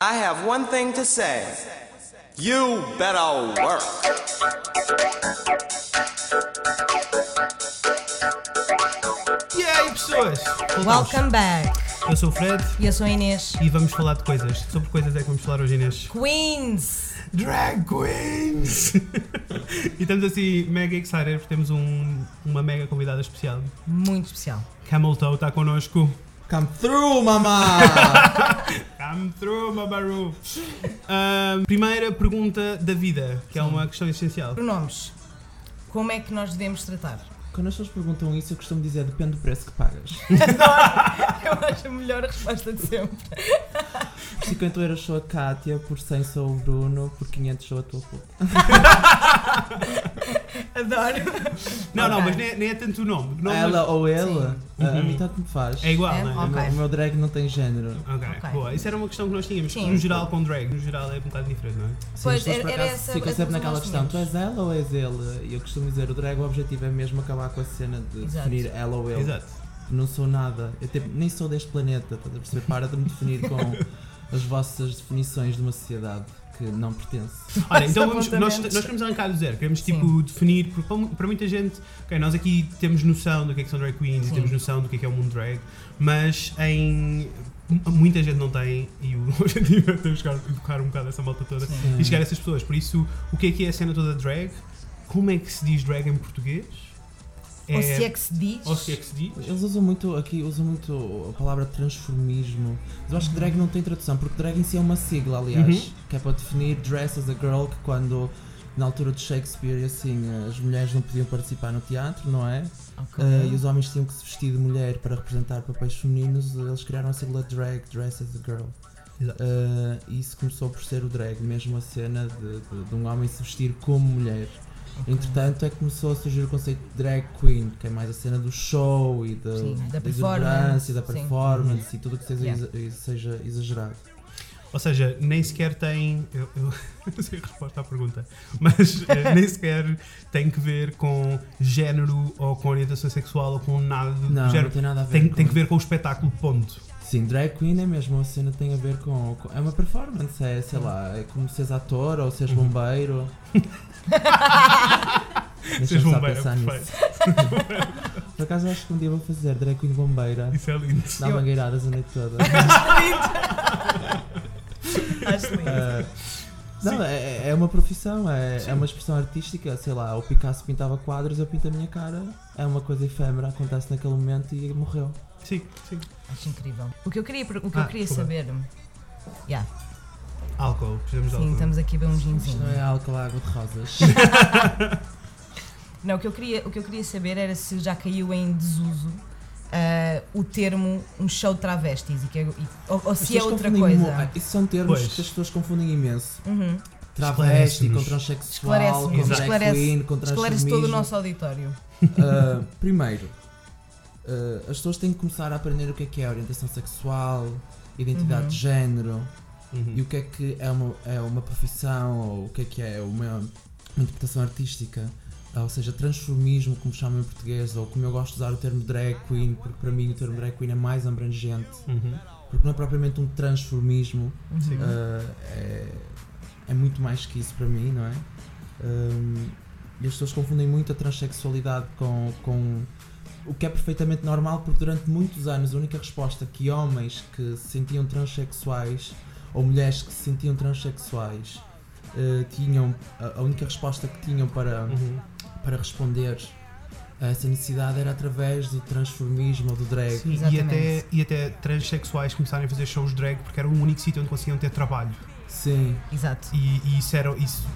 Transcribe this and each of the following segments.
I have one thing to say. You better work. E aí, pessoas? Voltamos. Welcome back. Eu sou o Fred E eu sou a Inês. e vamos falar de coisas. Sobre coisas é que vamos falar hoje, Inês. Queens! Drag Queens! e estamos assim mega excited porque temos um- uma mega convidada especial. Muito especial. Camel Toe está connosco. Come through, mamá! Come through, Mabaru! Ahm, primeira pergunta da vida, que é uma questão essencial. Pronomes. Como é que nós devemos tratar? Quando as pessoas perguntam isso, eu costumo dizer depende do preço que pagas. Eu acho a melhor resposta de sempre. Por 50 euros sou a Kátia, por 100 sou o Bruno, por 500 sou a tua puta. Adoro. Não, não, mas nem, é- nem é tanto o nome. O nome Ela ou ele, Sim. A, a Uhum. mim tanto me faz. é igual, É? não é? O meu- Ok. O meu drag não tem género. Ok, Ok. boa. Isso era uma questão que nós tínhamos. Sim. No geral, com drag, no geral é um bocado diferente, não é? Sim, Pois, era- acaso, essa- essa sempre que naquela questão: tu és ela ou és ele? E eu costumo dizer: o drag, o objetivo é mesmo acabar com a cena de Exato. definir ela ou ele. Exato. Não sou nada. Eu tipo, nem sou deste planeta. Estás a perceber? Para de me definir com as vossas definições de uma sociedade que não pertence. Olha, então Os vamos, nós, nós queremos arrancar do zero, queremos Sim. tipo definir, porque para, para muita gente, ok, nós aqui temos noção do que é que são drag queens Sim. e temos noção do que é que é o mundo drag, mas em muita gente não tem e o objetivo é temos que educar um bocado essa malta toda Sim. e chegar a essas pessoas. Por isso, o que é que é a cena toda drag? Como é que se diz drag em português? Ou se é que se diz. ou se é que se diz? Eles usam muito, aqui usam muito a palavra transformismo. Mas eu acho que drag não tem tradução, porque drag em si é uma sigla, aliás, Uhum. que é para definir dress as a girl, que quando na altura de Shakespeare assim as mulheres não podiam participar no teatro, não é? Ok. Uh, e os homens tinham que se vestir de mulher para representar papéis femininos, eles criaram a sigla drag, dress as a girl. Exato. Uh, e isso começou por ser o drag, mesmo a cena de, de- de um homem se vestir como mulher. Ok. Entretanto, é que começou a surgir o conceito de drag queen, que é mais a cena do show e da, Sim, da da performance, exuberância e da sim. performance e tudo o que seja, Yeah. exa- seja exagerado. Ou seja, nem sequer tem. Eu, eu não sei a resposta à pergunta, mas eh, nem sequer tem que ver com género ou com orientação sexual ou com nada do Não, género. não tem nada a ver Tem, com tem que ver com o espetáculo, ponto. Sim, drag queen é mesmo, a cena tem a ver com. com- é uma performance, é sei lá, é como seres ator ou seres Uhum. só bombeiro, pensar nisso. Por acaso acho que um dia vou fazer drag queen bombeira. Isso é lindo. Dá mangueiradas a noite toda. Acho lindo. Ah, não, é, é uma profissão, é, é uma expressão artística, sei lá, o Picasso pintava quadros, eu pinto a minha cara, é uma coisa efêmera, acontece naquele momento e morreu. Sim, sim. Acho incrível. O que eu queria, o que Ah, eu queria saber. Yeah, Álcool, precisamos de sim, álcool. estamos aqui a ver um Isto ginzinho. não é álcool, é água de rosas. Não, o que, eu queria, o que eu queria saber era se já caiu em desuso ah, o termo um show de travestis e que é- e- ou, ou se é outra coisa. Isso são termos Pois. que as pessoas confundem imenso. Uhum. Travesti, com transexual, com drag esclarece- queen, com Esclarece todo o nosso auditório. Ah, primeiro, ah, as pessoas têm que começar a aprender o que é que é orientação sexual, identidade Uhum. de género, Uhum. e o que é que é uma, é uma profissão, ou o que é que é uma, uma interpretação artística, ou seja, transformismo, como chamam em português, ou como eu gosto de usar o termo drag queen, porque para mim o termo drag queen é mais abrangente, Uhum. porque não é propriamente um transformismo. Uhum. ah, é, é muito mais que isso para mim, não é? Ahm, e as pessoas confundem muito a transexualidade com, com o que é perfeitamente normal, porque durante muitos anos a única resposta que homens que se sentiam transexuais ou mulheres que se sentiam transexuais eh, tinham, a, a única resposta que tinham para, Uhum. para responder a essa necessidade era através do transformismo ou do drag. Sim, e Exatamente. até, e até transexuais começarem a fazer shows drag porque era o único sítio onde conseguiam ter trabalho. Sim. Exato. E, e isso, era, isso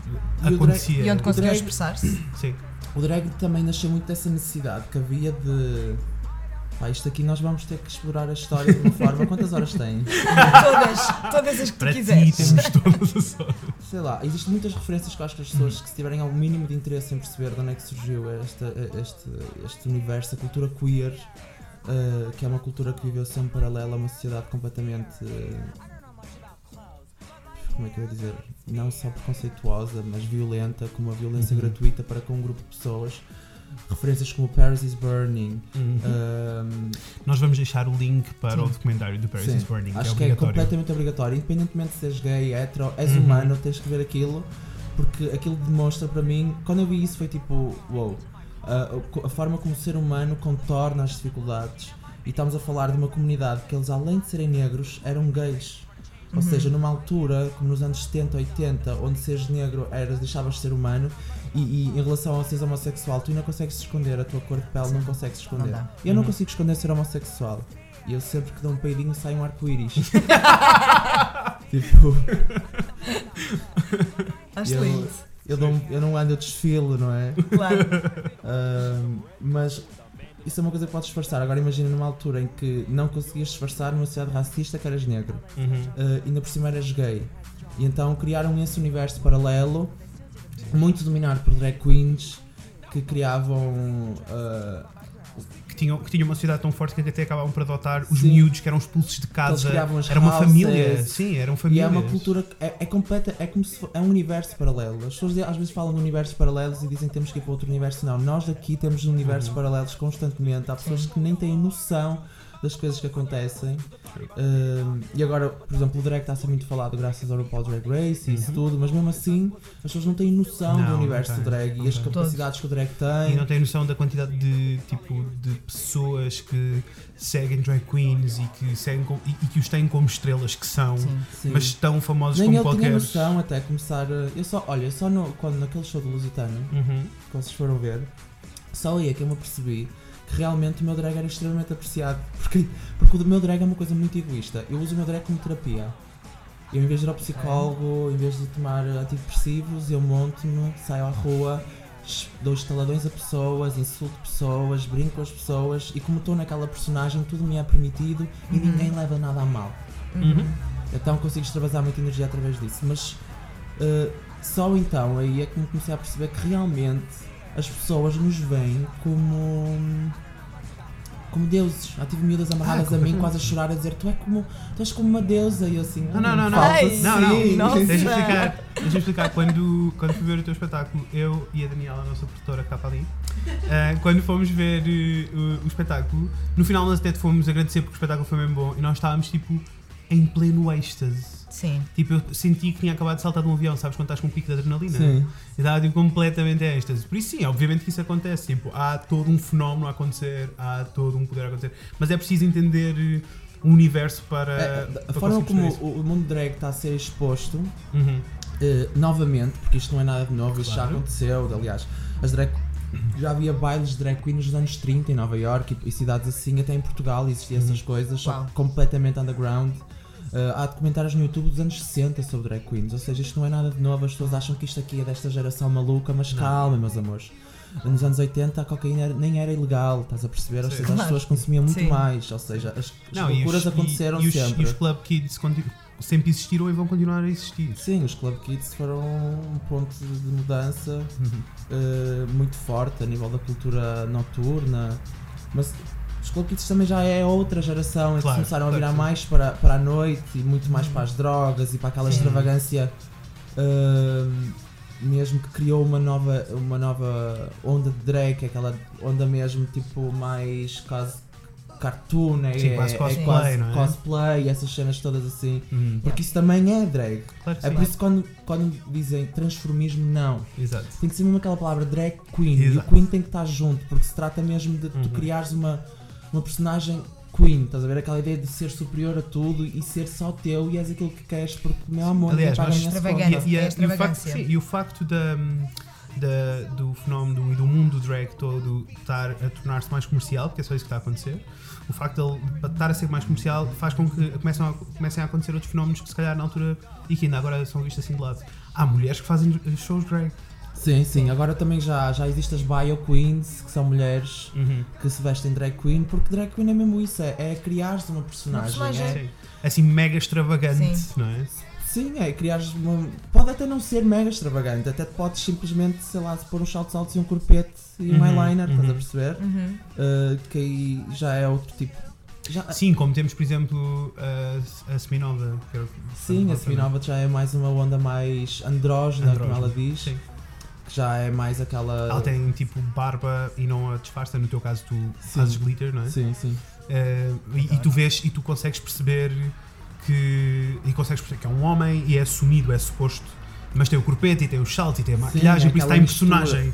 E acontecia. E onde conseguiam drag- expressar-se? Sim. O drag também nasceu muito dessa necessidade que havia de. Pá, isto aqui nós vamos ter que explorar a história de uma forma. Quantas horas tem? todas, todas as que tu Para ti quiseres. temos todas as horas. Sei lá, existem muitas referências que eu acho que as pessoas que se tiverem algum mínimo de interesse em perceber de onde é que surgiu esta, este, este universo, a cultura queer, eh, que é uma cultura que viveu sempre paralela a uma sociedade completamente. eh, como é que eu ia dizer? Não só preconceituosa, mas violenta, com uma violência Uhum. gratuita para com um grupo de pessoas. Referências como Paris is Burning. Uhum. um, Nós vamos deixar o link para o Sim. documentário do Paris sim, is Burning, que é acho que é completamente obrigatório, independentemente de seres gay, hetero, és Uhum. humano, tens que ver aquilo, porque aquilo demonstra para mim, quando eu vi isso foi tipo, wow, a, a forma como o ser humano contorna as dificuldades. E estamos a falar de uma comunidade que eles, além de serem negros, eram gays. Ou seja, numa altura, como nos anos 70, 80, onde seres negro eras, deixavas de ser humano, e, e em relação a seres homossexual, tu ainda consegues esconder a tua cor de pele, não consegues esconder. Não eu não Uhum. consigo esconder ser homossexual. E eu sempre que dou um peidinho sai um arco-íris. tipo, Acho eu, lindo. eu, dou eu não ando, eu desfilo, não é? Claro. Ahm, mas isso é uma coisa que podes disfarçar. Agora imagina numa altura em que não conseguias disfarçar numa sociedade racista que eras negro. Uhum. uh, ainda por cima eras gay. E então criaram esse universo paralelo, muito dominado por drag queens que criavam. uh, Que, tinham, que tinham uma sociedade tão forte que até acabavam por adotar os Sim. miúdos que eram expulsos de casa. criavam as Era uma houses. família. Sim, eram e famílias. é uma cultura é, é completa, é como se é um universo paralelo. As pessoas às vezes falam de universos paralelos e dizem que temos que ir para outro universo. Não, nós aqui temos universos Uhum. paralelos constantemente. Há pessoas que nem têm noção das coisas que acontecem. Um, e agora, por exemplo, o drag está a ser muito falado graças ao RuPaul Drag Race e isso Uhum. tudo, mas mesmo assim as pessoas não têm noção Não, do universo têm, do drag não e as têm. capacidades que o drag E tem. não tem noção da quantidade de tipo de pessoas que seguem drag queens e que, seguem com- e, e que os têm como estrelas que são, Sim. Sim. mas tão famosos Nem como ele tinha qualquer. noção até começar. Eu só, olha, só no, quando naquele show do Lusitano, Uhum. que vocês foram ver, só aí é que eu me apercebi que realmente o meu drag era extremamente apreciado. Porque, porque o meu drag é uma coisa muito egoísta. Eu uso o meu drag como terapia. Eu, em vez de ir ao psicólogo, em vez de tomar antidepressivos, eu monto-me, saio à rua, dou estaladões a pessoas, insulto pessoas, brinco com as pessoas e, como estou naquela personagem, tudo me é permitido e Uhum. ninguém leva nada a mal. Uhum. Então consigo extravasar muita energia através disso. Mas uh, só então aí é que me comecei a perceber que realmente as pessoas nos veem como. como deuses. Já tive miúdas amarradas a mim, quase a chorar, a dizer: Tu, é como, tu és como uma deusa. E eu assim: Não, não, não, não. Não, não. sim." Nossa. Deixa-me explicar. Deixa-me explicar. Quando, quando fui ver o teu espetáculo, eu e a Daniela, a nossa produtora que está ali, eh, quando fomos ver eh, o, o espetáculo, no final nós até te fomos agradecer porque o espetáculo foi mesmo bom e nós estávamos tipo em pleno êxtase. Sim. Tipo, eu senti que tinha acabado de saltar de um avião, sabes quando estás com um pico de adrenalina? Sim. Eu estava tipo, completamente em êxtase. Por isso, sim, obviamente que isso acontece. Tipo, há todo um fenómeno a acontecer, há todo um poder a acontecer. Mas é preciso entender o universo para. É, a forma como perceber o, mundo drag está a ser exposto isso. Uhum. Eh, novamente, porque isto não é nada de novo, isto já Claro. aconteceu, aliás, as drag, já havia bailes de drag queen nos anos 30 em Nova York e, e cidades assim, até em Portugal existiam essas coisas, completamente underground. Eh, há documentários no YouTube dos anos 60 sobre drag queens, ou seja, isto não é nada de novo, as pessoas acham que isto aqui é desta geração maluca, mas Não. calma, meus amores. Nos anos 80 a cocaína nem era ilegal, estás a perceber? Ou seja, as pessoas consumiam muito Sim. mais, ou seja, as, as Não, e loucuras os- aconteceram e, e os, sempre. E os Club Kids sempre existiram e vão continuar a existir. Sim, os Club Kids foram um ponto de mudança eh, muito forte a nível da cultura noturna. Mas os Club Kids também já é outra geração, eles Claro, começaram claro a virar sim. mais para, para a noite e muito mais para as drogas e para aquela Sim. extravagância. eh, mesmo que criou uma nova, uma nova onda de drag, é aquela onda mesmo tipo mais quase cartoon, é, Sim, é- quase é cosplay, quase não é? cosplay, essas cenas todas assim. Uhum. Porque isso também é drag. Claro É sim. por isso que quando, quando dizem transformismo, não. Exato. Tem que ser mesmo aquela palavra drag queen. E o Exato. queen tem que estar junto, porque se trata mesmo de tu Uhum. criares uma, uma personagem queen. Estás a ver? Aquela ideia de ser superior a tudo e ser só teu e és aquilo que queres, porque, meu amor, Aliás, paga nós- a minha Extravagante. conta. E, a- É e o facto, extravagância. sim, e o facto da, da- do fenómeno e do mundo do drag todo estar a tornar-se mais comercial, porque é só isso que está a acontecer, o facto de ele estar a ser mais comercial faz com que comecem a, comecem a acontecer outros fenómenos que se calhar na altura e que ainda agora são vistos assim de lado. Há mulheres que fazem shows drag. Sim, sim. Agora também já, já existem as bio queens, que são mulheres que se vestem drag queen, porque drag queen é mesmo isso, é, é criares uma personagem. personagem. é- Sim. Assim, mega extravagante, Sim. não é? Sim, é criares uma. Pode até não ser mega extravagante, até podes simplesmente, sei lá, se pôr uns saltos altos e um corpete e um Uhum, eyeliner, estás a uhum. perceber? Uhum. Uh, que aí já é outro tipo. Já, Sim, como temos, por exemplo, a, a Seminova. era- sim, a Seminova já é mais uma onda mais andrógena, como ela diz. Sim. Que já é mais aquela. Ela tem tipo barba e não a disfarça. No teu caso, tu fazes glitter, não é? Sim, sim. Eh, e, e tu vês e tu consegues perceber que. E consegues perceber que é um homem e é assumido, é suposto. Mas tem o corpete e tem os saltos e tem a maquilhagem, por isso está em mistura. personagem.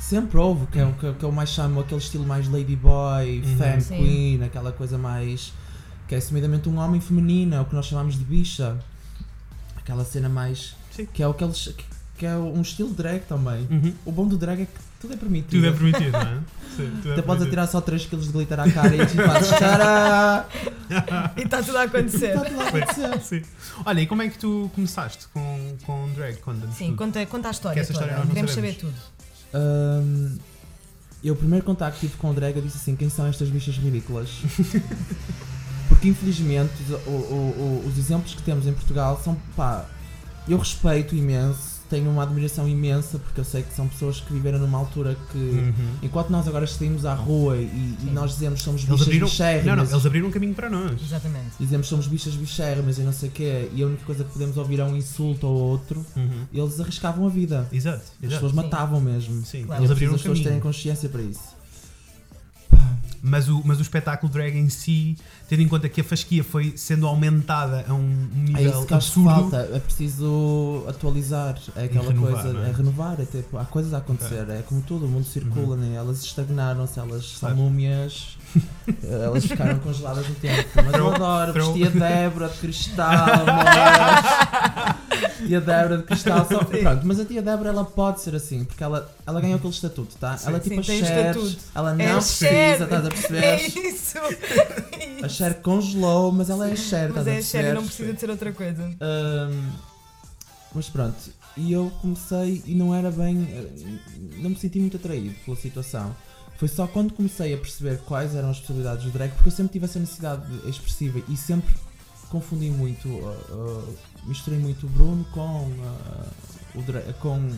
Sempre houve, que é o que, que eu mais chamo aquele estilo mais ladyboy, Uhum. femme Sim. queen, aquela coisa mais. que é assumidamente um homem feminino, é o que nós chamamos de bicha. Aquela cena mais. Sim. que é o que eles. que, que é um estilo drag também. Uhum. O bom do drag é que tudo é permitido. Tudo é permitido, não é? Sim, tudo é Até podes atirar só 3 kg de glitter à cara e fazes tcharam! E está tudo a acontecer. Está tudo a acontecer. Sim. Olha, e como é que tu começaste com, com drag? Conta-nos Sim, tudo. conta, conta a história Que essa história nós não Queremos saber sabemos. tudo. Hum, eu, o primeiro contacto que tive com o drag, eu disse assim: quem são estas bichas ridículas? Porque infelizmente o- o- o- os exemplos que temos em Portugal são pá. Eu respeito imenso, tenho uma admiração imensa, porque eu sei que são pessoas que viveram numa altura que. Uhum. Enquanto nós agora saímos à rua e, e nós dizemos somos Eles bichas abriram, bichérrimas, não, não, eles abriram um caminho para nós. Exatamente. dizemos somos bichas bichérrimas e não sei o quê, e a única coisa que podemos ouvir é um insulto ou outro, Uhum. eles arriscavam a vida. Exato, As exato. pessoas Sim. matavam mesmo. Sim, Claro. eles abriram um as pessoas terem caminho. consciência para isso. Mas o, mas o espetáculo drag em si, tendo em conta que a fasquia foi sendo aumentada a um É nível isso que acho que absurdo. falta, é preciso atualizar, é aquela renovar, coisa, é? é renovar, é tipo, há coisas a acontecer, é como tudo, o mundo circula, né? elas estagnaram-se, elas são múmias, elas ficaram congeladas no tempo. Mas eu adoro, throw- vesti a Débora de cristal, mas... Tia Débora de cristal, só, pronto, mas a tia Débora ela pode ser assim, porque ela, ela ganhou aquele estatuto, tá? Ela é tipo Sim, a tem Cher, estatuto. ela não É a precisa, estás a perceber? É isso. A Cher congelou, mas ela é a Cher, Mas é perceber? sério, não precisa de ser outra coisa. Ahm, mas pronto, e eu comecei e não era bem. eh, Não me senti muito atraído pela situação. Foi só quando comecei a perceber quais eram as possibilidades do drag, porque eu sempre tive essa necessidade expressiva e sempre confundi muito, uh, uh, misturei muito o Bruno com, uh, o dra- com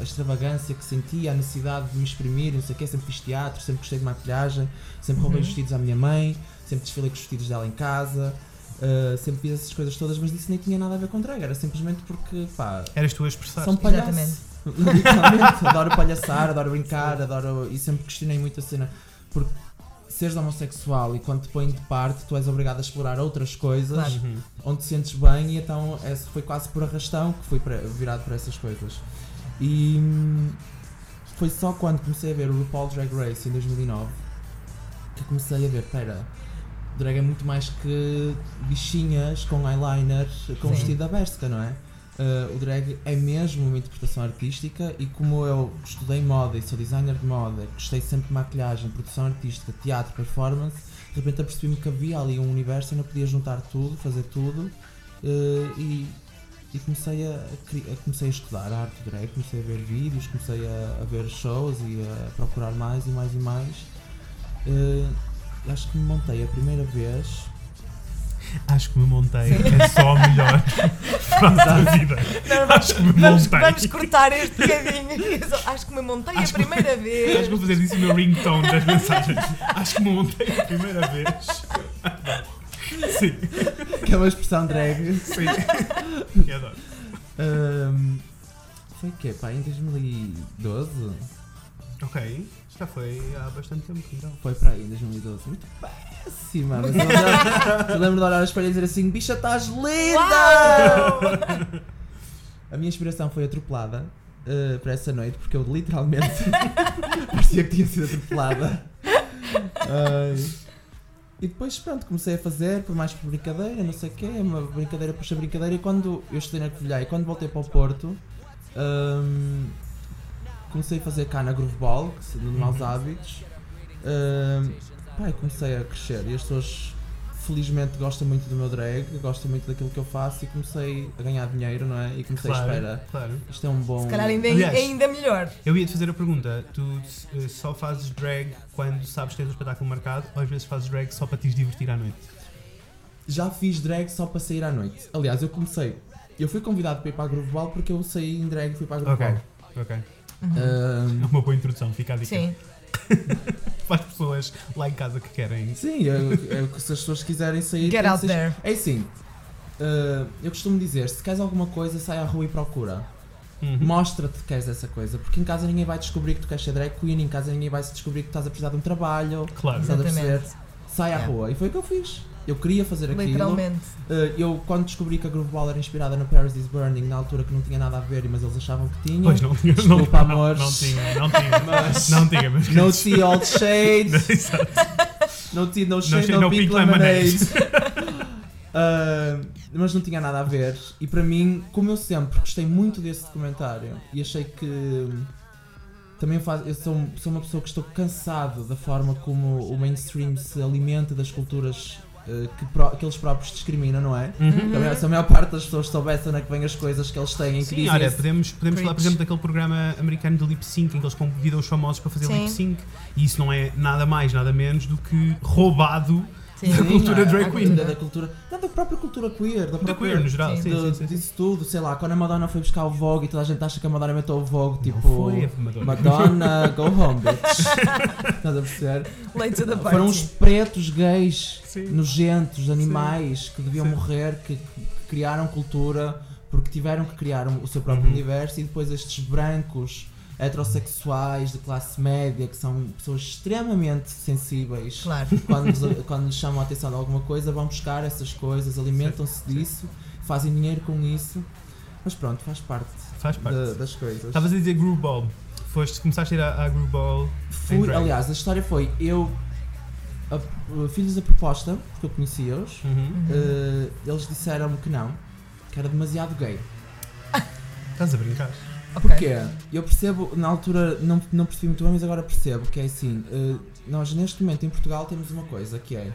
a extravagância que sentia, a necessidade de me exprimir, não sei o quê. Sempre fiz teatro, sempre gostei de maquilhagem, sempre roubei Uhum. vestidos à minha mãe, sempre desfilei com os vestidos dela em casa. Uh, sempre fiz essas coisas todas, mas isso nem tinha nada a ver com drag, era simplesmente porque, pá, Eras tu a expressar. são palhaços. Exatamente. Literalmente, adoro palhaçar, adoro brincar, adoro. E sempre questionei muito a cena. Porque seres homossexual e quando te põem de parte, tu és obrigado a explorar outras coisas Claro. Uhum. onde te sentes bem, e então esse foi quase por arrastão que fui para- virado para essas coisas. E hum, foi só quando comecei a ver o RuPaul Drag Race em 2009 que comecei a ver: pera, drag é muito mais que bichinhas com eyeliner, com Sim. vestido da Berska, não é? Uh, o drag é mesmo uma interpretação artística e como eu estudei moda e sou designer de moda, gostei sempre de maquilhagem, produção artística, teatro, performance, de repente apercebi-me que havia ali um universo e eu não podia juntar tudo, fazer tudo uh, e, e comecei, a, a- comecei a estudar a arte do drag, comecei a ver vídeos, comecei a, a ver shows e a procurar mais e mais e mais. Uh, acho que me montei a primeira vez Acho que me montei. É só a melhor frase da vida. Acho que me Vamos, montei. vamos cortar este bocadinho. Acho que me montei Acho a que- primeira Acho vez. que vou fazer isso no meu ringtone das mensagens. Acho que me montei a primeira vez. Sim, que é uma expressão drag. sim. Eu adoro. Um, foi o quê? Pá, em 2012? Ok, já foi há bastante tempo então. Foi para aí, em 2012. Muito péssima. Mas eu, lembro- eu lembro de olhar ao espelho e dizer assim: bicha, estás linda! A minha inspiração foi atropelada uh, para essa noite, porque eu literalmente parecia que tinha sido atropelada. Ai. E depois, pronto, comecei a fazer, por mais por brincadeira, não sei o quê, uma brincadeira puxa brincadeira. E quando eu estudei na Covilhã e quando voltei para o Porto, hum, comecei a fazer cá na Grooveball, de maus hábitos. Hum, pá, comecei a crescer e as pessoas felizmente gostam muito do meu drag, gostam muito daquilo que eu faço e comecei a ganhar dinheiro, não é? E comecei a espera. claro. Isto é um bom. Se calhar ainda, Aliás, ainda melhor. Eu ia te fazer a pergunta: tu eh, só fazes drag quando sabes que tens um espetáculo marcado ou às vezes fazes drag só para te divertir à noite? Já fiz drag só para sair à noite. Aliás, eu comecei. Eu fui convidado para ir para a Grooveball porque eu saí em drag e fui para a Grooveball. ok. Uhum. Hum, É uma boa introdução, fica a dica. Sim. Para as pessoas lá em casa que querem. sim, eu, eu- se as pessoas quiserem sair. Get out que ser- there. É assim. uh, eu costumo dizer: se queres alguma coisa, sai à rua e procura. Uhum. Mostra-te que és essa coisa. Porque em casa ninguém vai descobrir que tu queres ser drag queen, em casa ninguém vai se descobrir que estás a precisar de um trabalho. Claro. Estás a Exatamente. perceber? Sai à Yeah. rua. E foi o que eu fiz. Eu queria fazer aquilo. Literalmente. Uh, eu, quando descobri que a Grooveball era inspirada no Paris is Burning, na altura que não tinha nada a ver, mas eles achavam que tinha. Pois não tinha. Desculpa, não, não, amores. Não, tinha, não tinha. Mas- Não tinha, mas. No tea, old shade. Exato. No tea, no shade, shade, no, no pink, pink lemonade. Uh, mas não tinha nada a ver. E para mim, como eu sempre gostei muito desse documentário e achei que também faz, eu sou, sou uma pessoa que estou cansado da forma como o mainstream se alimenta das culturas que, pró- que eles próprios discriminam, não é? Uhum. Também, se a maior parte das pessoas soubessem onde é que vêm as coisas que eles têm, que Sim, olha, podemos, podemos falar, por exemplo, daquele programa americano de lip sync em que eles convidam os famosos para fazer Sim. lip sync e isso não é nada mais, nada menos do que roubado Sim. da cultura é? drag A queen. cultura Da cultura, não, da própria cultura queer, da da própria queer no geral. Sim. Sim, de- sim, sim, sim. disso tudo, sei lá, quando a Madonna foi buscar o Vogue e toda a gente acha que a Madonna inventou o Vogue, tipo. foi a Madonna. Madonna, go home, bitch. Estás a perceber? Late to the party. Foram os pretos gays, Sim. nojentos, animais que deviam Sim. morrer, que, que criaram cultura porque tiveram que criar o seu próprio Uhum. universo e depois estes brancos heterossexuais de classe média que são pessoas extremamente sensíveis Claro. quando, lhes, quando lhes chamam a atenção de alguma coisa, vão buscar essas coisas, alimentam-se disso, fazem dinheiro com isso. Mas pronto, faz parte, Faz parte. da- das coisas. Estavas a dizer Groove Ball. Foste, começaste a ir à, à Groove Ball. Fui, aliás, a história foi eu a- a- fiz-lhes a proposta, porque eu conhecia-os, Uhum. eh, eles disseram-me que não, que era demasiado gay. Estás a brincar? Ok. Porquê? Eu percebo, na altura não, não percebi muito bem, mas agora percebo que é assim, eh, nós neste momento em Portugal temos uma coisa que é,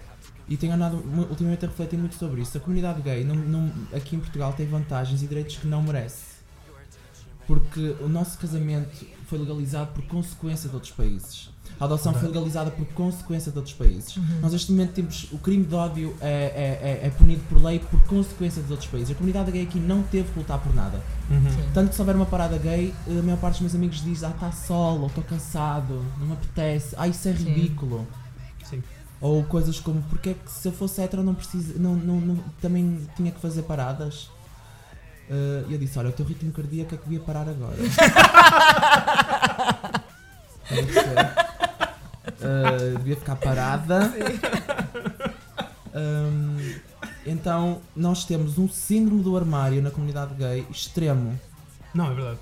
e tenho andado ultimamente a refletir muito sobre isso, a comunidade gay não, não- aqui em Portugal tem vantagens e direitos que não merece. Porque o nosso casamento foi legalizado por consequência de outros países. A adoção foi legalizada por consequência de outros países. Uhum. Nós neste momento temos o crime de ódio é, é, é, é punido por lei por consequência dos outros países. A comunidade gay aqui não teve que lutar por nada. Uhum. Tanto que se houver uma parada gay, a maior parte dos meus amigos diz, ah, está solo, ou estou cansado, não me apetece, ah, isso é Sim. ridículo. Sim. Ou coisas como, porque é que se eu fosse hétero não precisa, não, não, não- também tinha que fazer paradas? Eh, E eu disse, olha, o teu ritmo cardíaco é que devia parar agora. Estás a perceber? Eh, devia ficar parada. Hum, então, nós temos um síndrome do armário na comunidade gay extremo. Não, é verdade.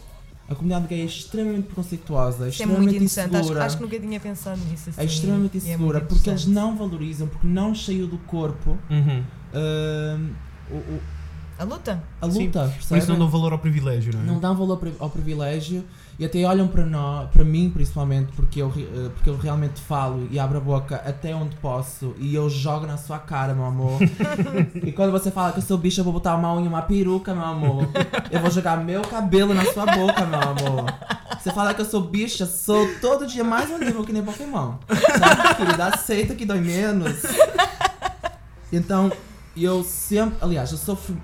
A comunidade gay é extremamente preconceituosa, é Isso é muito extremamente interessante. Acho, insegura. acho que nunca tinha pensado nisso. Assim, É extremamente é insegura muito porque eles não valorizam, porque não saiu do corpo Uhum. hum, o- o- A luta? a Sim, luta. Por isso não dão valor ao privilégio, não é? não dão valor ao privilégio e até olham para nós, para mim principalmente, porque eu, eh, porque eu realmente falo e abro a boca até onde posso e eu jogo na sua cara, meu amor. e quando você fala que eu sou bicha, eu vou botar a mão em uma peruca, meu amor. Eu vou jogar meu cabelo na sua boca, meu amor. Você fala que eu sou bicha, sou todo dia mais um nível que nem Pokémon. Sabe, querida? Aceita que dói menos. Então, eu sempre. Aliás, eu sofro.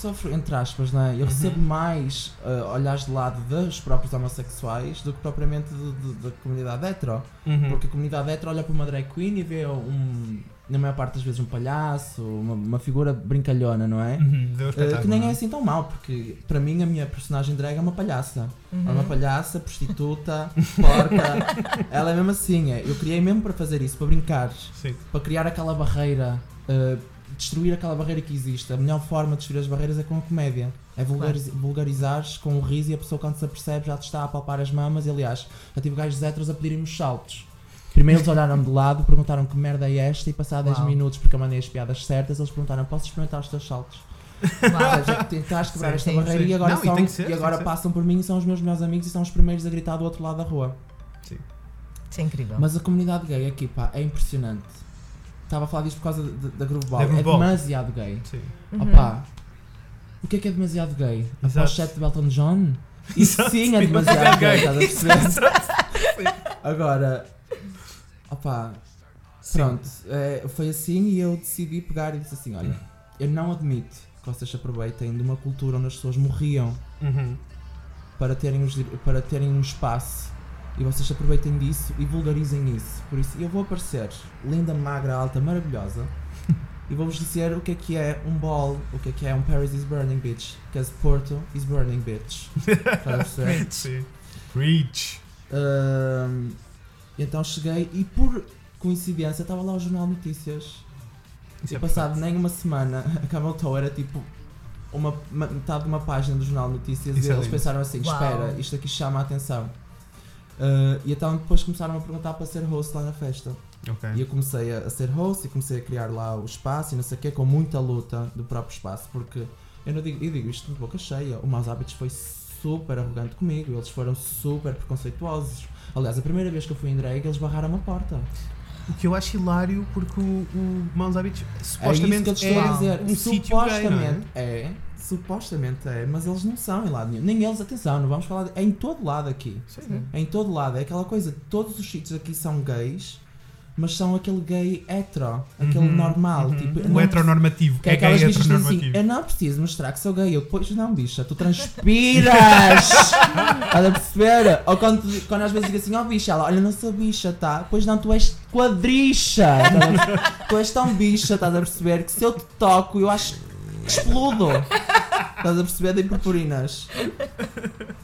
Sofro, entre aspas, não é? Eu recebo mais uh, olhares de lado dos próprios homossexuais do que propriamente de- de- da comunidade hetero. Uhum. Porque a comunidade hetero olha para uma drag queen e vê um. Na maior parte das vezes um palhaço, uma, uma figura brincalhona, não é? Uhum. Uh, que nem não é assim tão mal, porque para mim a minha personagem drag é uma palhaça. Uhum. É uma palhaça, prostituta, porca. Ela é mesmo assim, é. Eu criei mesmo para fazer isso, para brincar, Sim. para criar aquela barreira, uh, destruir aquela barreira que existe. A melhor forma de destruir as barreiras é com a comédia. É vulgariz vulgarizares com o riso e a pessoa quando se apercebe já te está a palpar as mamas. E aliás, já tive gajos héteros a pedirem-me os saltos. Primeiro eles olharam de lado, perguntaram que merda é esta e passado 10 Uau. minutos, porque eu mandei as piadas certas, eles perguntaram, posso experimentar os teus saltos? Uau. Ou seja, tentaste quebrar esta barreira sim. e agora, Não, e são, que ser, e agora passam por mim e são os meus melhores amigos e são os primeiros a gritar do outro lado da rua. Sim. Isso é incrível. Mas a comunidade gay aqui, pá, é impressionante. Estava a falar disto por causa da Groove Ball. Da Groove É demasiado gay. Sim. Uhum. Opá, o que é que é demasiado gay? Exato. pochete de Belton John? Exato, sim é sim, demasiado gay, gay. estás a perceber? Agora, opá, Sim. pronto, é, foi assim e eu decidi pegar e disse assim: olha, eu não admito que vocês se aproveitem de uma cultura onde as pessoas morriam Uhum. para terem, os, para terem um espaço e vocês aproveitem disso e vulgarizem isso. Por isso, eu vou aparecer linda, magra, alta, maravilhosa E vou-vos dizer o que é que é um ball, o que é que é um Paris is burning bitch. Because Porto is burning bitch. Estás a perceber? Preach. Ahm, então cheguei e por coincidência estava lá o Jornal de Notícias. Isso E é passado nem uma semana, a Camel Toe era tipo uma, metade de uma página do Jornal de Notícias Isso e é eles lindo. pensaram assim: Uau. espera, isto aqui chama a atenção. Ah, e então depois começaram a perguntar para ser host lá na festa. Ok. E eu comecei a, a ser host e comecei a criar lá o espaço e não sei o quê, com muita luta do próprio espaço, porque eu, não digo, eu digo isto de boca cheia, o Maus Hábitos foi super arrogante comigo, eles foram super preconceituosos. Aliás, a primeira vez que eu fui em drag, eles barraram a porta. O que eu acho hilário porque o, o Maus Hábitos É isso supostamente que eu te estou a dizer. um sítio gay, não é? supostamente é? Supostamente é, mas eles não são em lado nenhum. Nem eles, atenção, não vamos falar. De, é em todo lado aqui. Sim. É em todo lado. É aquela coisa, todos os sítios aqui são gays, mas são aquele gay hetero, aquele Uhum, normal. uhum. Tipo, o heteronormativo. Que é é aquelas bichas que assim, eu não preciso mostrar que sou gay. Eu, pois não, bicha, tu transpiras! Estás a perceber? Ou quando, tu- quando às vezes digo assim, ó bicha, ela, olha, não sou bicha, tá? Pois não, tu és quadricha! Tu és tão bicha, estás a perceber? Que se eu te toco, eu acho que explodo! Estás a perceber? De purpurinas.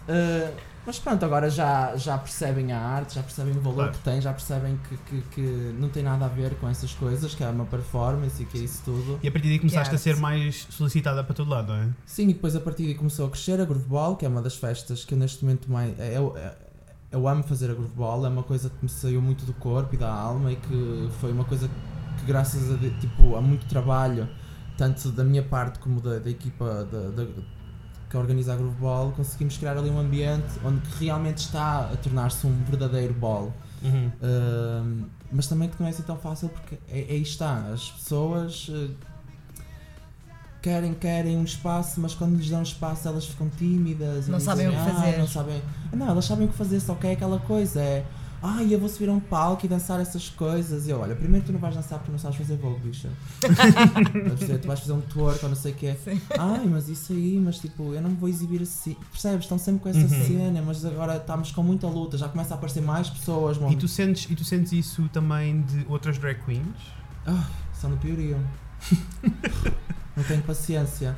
Uh, mas pronto, agora já, já percebem a arte, já percebem o valor Claro. que tem, já percebem que, que, que não tem nada a ver com essas coisas, que é uma performance e que é isso tudo. E a partir daí começaste a ser mais solicitada para todo lado, não é? Sim, e depois a partir daí começou a crescer a Grooveball, que é uma das festas que eu neste momento mais. é- Eu, eu amo fazer a Grooveball, é uma coisa que me saiu muito do corpo e da alma e que foi uma coisa que, graças a, tipo, a muito trabalho, tanto da minha parte como da, da equipa da, da- que organiza a Grooveball, conseguimos criar ali um ambiente onde realmente está a tornar-se um verdadeiro ball. Uhum. Ahm, mas também que não é assim tão fácil porque é, é aí está, as pessoas eh, querem, querem um espaço, mas quando lhes dão espaço elas ficam tímidas e Não dizem, sabem o que "Ah, fazer." Não, sabem, não, elas sabem o que fazer, só que é aquela coisa, é ai, eu vou subir a um palco e dançar essas coisas. E eu, olha, primeiro tu não vais dançar porque não sabes fazer voo, bicha. Tu vais fazer um twerk ou não sei o que é. Sim. Ai, mas isso aí, mas tipo, eu não me vou exibir assim. Percebes? Estão sempre com essa Uhum. cena, mas agora estamos com muita luta, já começa a aparecer mais pessoas, mano. E tu, sentes, e tu sentes isso também de outras drag queens? Ah, são do piorio. não tenho paciência.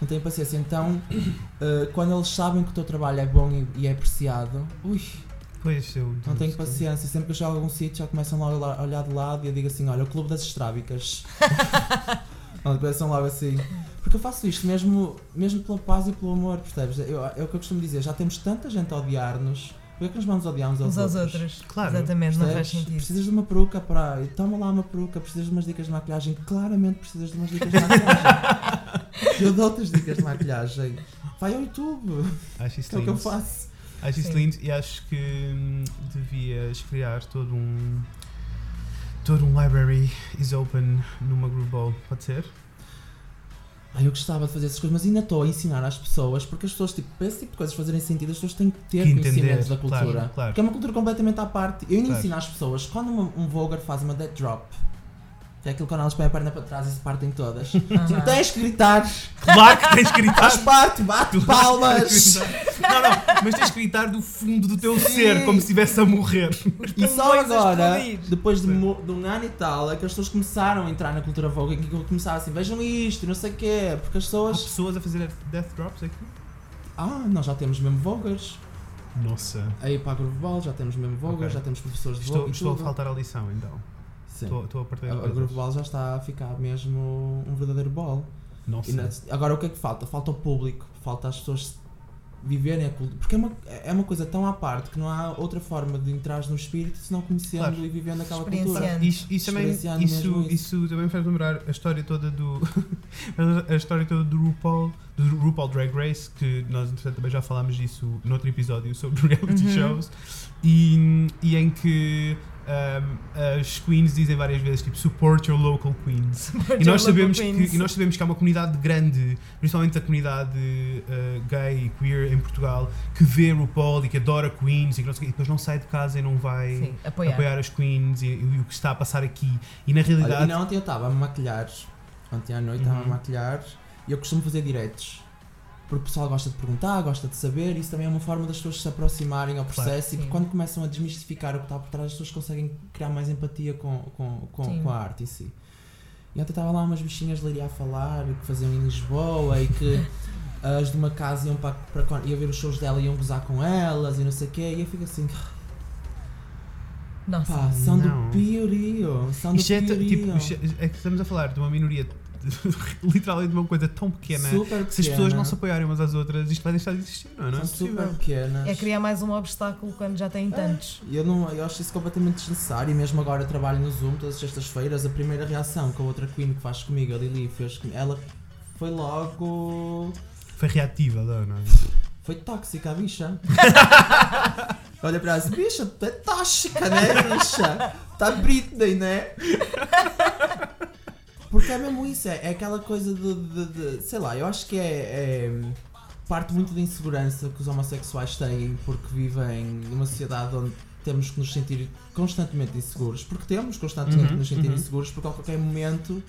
Não tenho paciência. Então, eh, quando eles sabem que o teu trabalho é bom e, e é apreciado, ui, Pois, eu. não tenho paciência. Sempre que eu chego a algum sítio já começam logo a olhar- de lado e eu digo assim: olha, o clube das estrábicas. Começam logo assim. Porque eu faço isto mesmo, mesmo pela paz e pelo amor, percebes? Eu, é o que eu costumo dizer: já temos tanta gente a odiar-nos, por que é que nos vamos odiar uns aos, Uns aos outros? outros. Claro, Exatamente, não faz Percebes? sentido. Precisas de uma peruca para. Toma lá uma peruca, precisas de umas dicas de maquilhagem. Claramente precisas de umas dicas de maquilhagem. eu dou-te as dicas de maquilhagem. Vai ao YouTube, Acho isso que é o que eu faço. Acho isso lindo e acho que hum, devias criar todo um. Todo um library is open numa group ball, pode ser? Ai, eu gostava de fazer essas coisas, mas ainda estou a ensinar às pessoas, porque as pessoas, tipo, para esse tipo de coisas fazerem sentido, as pessoas têm que ter Que conhecimento entender, da cultura. claro, claro. Porque é uma cultura completamente à parte. Eu ainda Claro. ensino às pessoas, quando um Voguer faz uma dead drop, que é aquilo quando elas põem a perna para trás e se partem todas, tu Aham. tens que gritar, Claro que tens que gritar! faz parte, bate palmas! Não, não, mas tens que gritar do fundo do teu ser, como se estivesse a morrer. E só agora, depois de, Sim. de um ano e tal, é que as pessoas começaram a entrar na cultura Vogue, eu começava assim, vejam isto, não sei o quê, porque as Há pessoas. pessoas a fazer death drops aqui? Ah, nós já temos mesmo Vogers. Nossa. Aí para a Grooveball já temos mesmo Vogers, Ok. já temos professores de Estou, Vogue. e estou a faltar a lição então. Estou, a perder a coisas. Grooveball já está a ficar mesmo um verdadeiro ball. Nossa. E na- agora o que é que falta? Falta o público, falta as pessoas viverem a cultura. Porque é uma, é uma coisa tão à parte que não há outra forma de entrar no espírito senão conhecendo Claro. e vivendo aquela cultura. Isso, isso também, isso, mesmo isso. isso. também me faz lembrar a história toda do a história toda do RuPaul do RuPaul Drag Race que nós entretanto também já falámos disso noutro episódio sobre reality Uhum. shows e, e em que ahm, as queens dizem várias vezes tipo support your local queens e nós sabemos que e nós sabemos que há uma comunidade grande principalmente a comunidade ah, gay e queer em Portugal que vê RuPaul e que adora queens e, que não e depois não sai de casa e não vai Sim, apoiar. apoiar as queens e, e o que está a passar aqui. E na Olha, realidade. e não, ontem eu estava a me maquilhar. Ontem à noite estava a Uhum. me maquilhar e eu costumo fazer diretos. Porque o pessoal gosta de perguntar, gosta de saber, e isso também é uma forma das pessoas se aproximarem ao Claro. processo e Sim. porque quando começam a desmistificar o que está por trás, as pessoas conseguem criar mais empatia com, com, com, com a arte em si. E ontem estava lá umas bichinhas de a falar, que faziam em Lisboa e que as de uma casa iam para, para Con- ia ver os shows dela e iam gozar com elas e não sei o quê. E eu fico assim, Nossa. pá, são Não. do piorio, são do Isto é, t- piorio. tipo, é é que estamos a falar de uma minoria, de- literalmente de uma coisa tão pequena. super que Se as pequena. pessoas não se apoiarem umas às outras, isto vai deixar de existir, não é? Não é São super pequenas. É criar mais um obstáculo quando já têm tantos. E Eu, não, eu acho isso completamente desnecessário. E mesmo agora eu trabalho no Zoom todas as sextas-feiras. A primeira reação que a outra Queen que faz comigo, a Lili, fez comigo, ela foi logo. Foi reativa, não é? Foi tóxica a bicha. Olha para ela bicha, tu é tóxica, né, bicha? Tá Britney, né? Porque é mesmo isso, é, é aquela coisa de, de- de- Sei lá, eu acho que é, é parte muito da insegurança que os homossexuais têm porque vivem numa sociedade onde temos que nos sentir constantemente inseguros. Porque temos constantemente Uhum, que nos sentir uhum. inseguros porque a qualquer momento.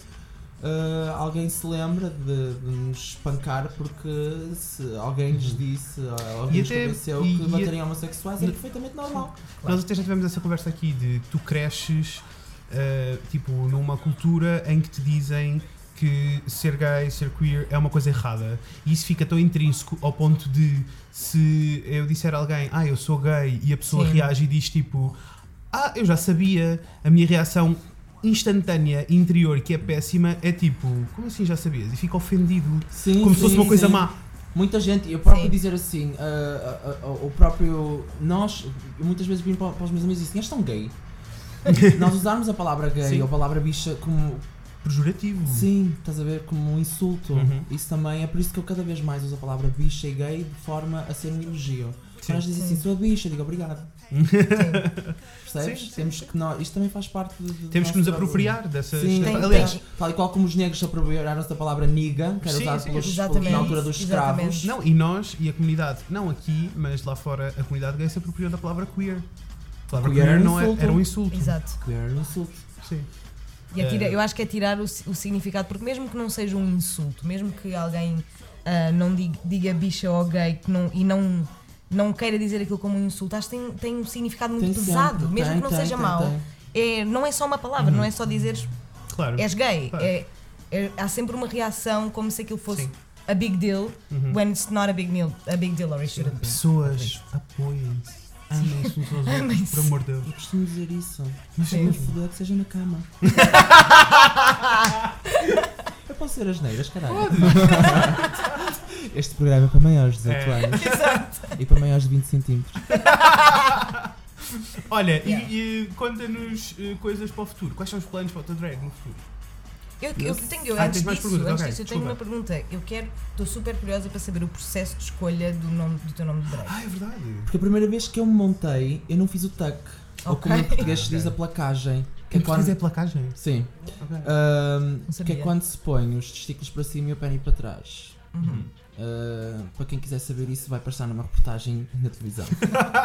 ah, alguém se lembra de, de nos espancar porque se alguém lhes disse ou alguém até- convenceu e- que baterem homossexuais é perfeitamente normal. Nós até já tivemos essa conversa aqui de tu cresces uh, tipo numa cultura em que te dizem que ser gay, ser queer é uma coisa errada e isso fica tão intrínseco ao ponto de se eu disser a alguém ah eu sou gay e a pessoa Sim. reage e diz tipo ah eu já sabia a minha reação instantânea interior que é péssima é tipo como assim já sabias e fica ofendido Sim, como se fosse sim, uma coisa sim. má Muita gente, eu próprio Sim. dizer assim, ah, ah, ah, o próprio. Nós, eu muitas vezes vim para, para os meus amigos e dizem, és tão gay. Nós usarmos a palavra gay Sim. ou a palavra bicha como. pejorativo Sim, estás a ver? Como um insulto. Uhum. Isso também é por isso que eu cada vez mais uso a palavra bicha e gay de forma a ser um elogio. Sim. Quando eles dizem Sim. assim, sou bicha, eu digo obrigado. Sim. Percebes? Sim, sim, Temos que nós, isto também faz parte de, de temos que nos apropriar dessas Sim, Tem- aliás tem- tal e qual como os negros se apropriaram-se da palavra niga, que era sim, pelos, exatamente. na altura dos Exatamente. escravos. Não, e nós e a comunidade, não aqui, mas lá fora, a comunidade gay se apropriou da palavra queer. Palavra Queer queer, era um não é, insulto. era um insulto. Exato. Que era um insulto. Sim. E é tira- Eh, eu acho que é tirar o, o significado, porque mesmo que não seja um insulto, mesmo que alguém ah, não diga, diga bicha ou gay que não, e não, não queira dizer aquilo como um insulto, acho que tem, tem um significado muito Tem pesado, sempre, mesmo tem, que não tem, seja tem, mau. tem. É, não é só uma palavra, não é só dizeres Claro. és gay. Claro. É, é- há sempre uma reação como se aquilo fosse Sim. a big deal, Uhum. when it's not a big deal, a big deal or it shouldn't be. Pessoas, apoiem-se. Amem-se uns aos outros, por amor de Deus. Eu costumo dizer isso. Mas me foder, que seja na cama. Eu posso ser as neiras, caralho. Este programa é para maiores de 18 É. anos. E para maiores de 20 centímetros. Olha, e- Yeah. e, conta-nos eh, coisas para o futuro. Quais são os planos para o teu drag no futuro? Eu, eu tenho, eu, Ah, antes disso, perguntas? antes Ok, disso, eu tenho uma pergunta. Eu quero, estou super curiosa para saber o processo de escolha do, nome, do teu nome de drag. Ah, é verdade. Porque a primeira vez que eu me montei, eu não fiz o tuck. Ou Ok. como em português se diz a placagem. Que Em é quando... é placagem? Sim. Ok. Ahm, que é quando se põe os testículos para cima e o pênis para trás. Uhum. Ah, para quem quiser saber isso, vai passar numa reportagem na televisão.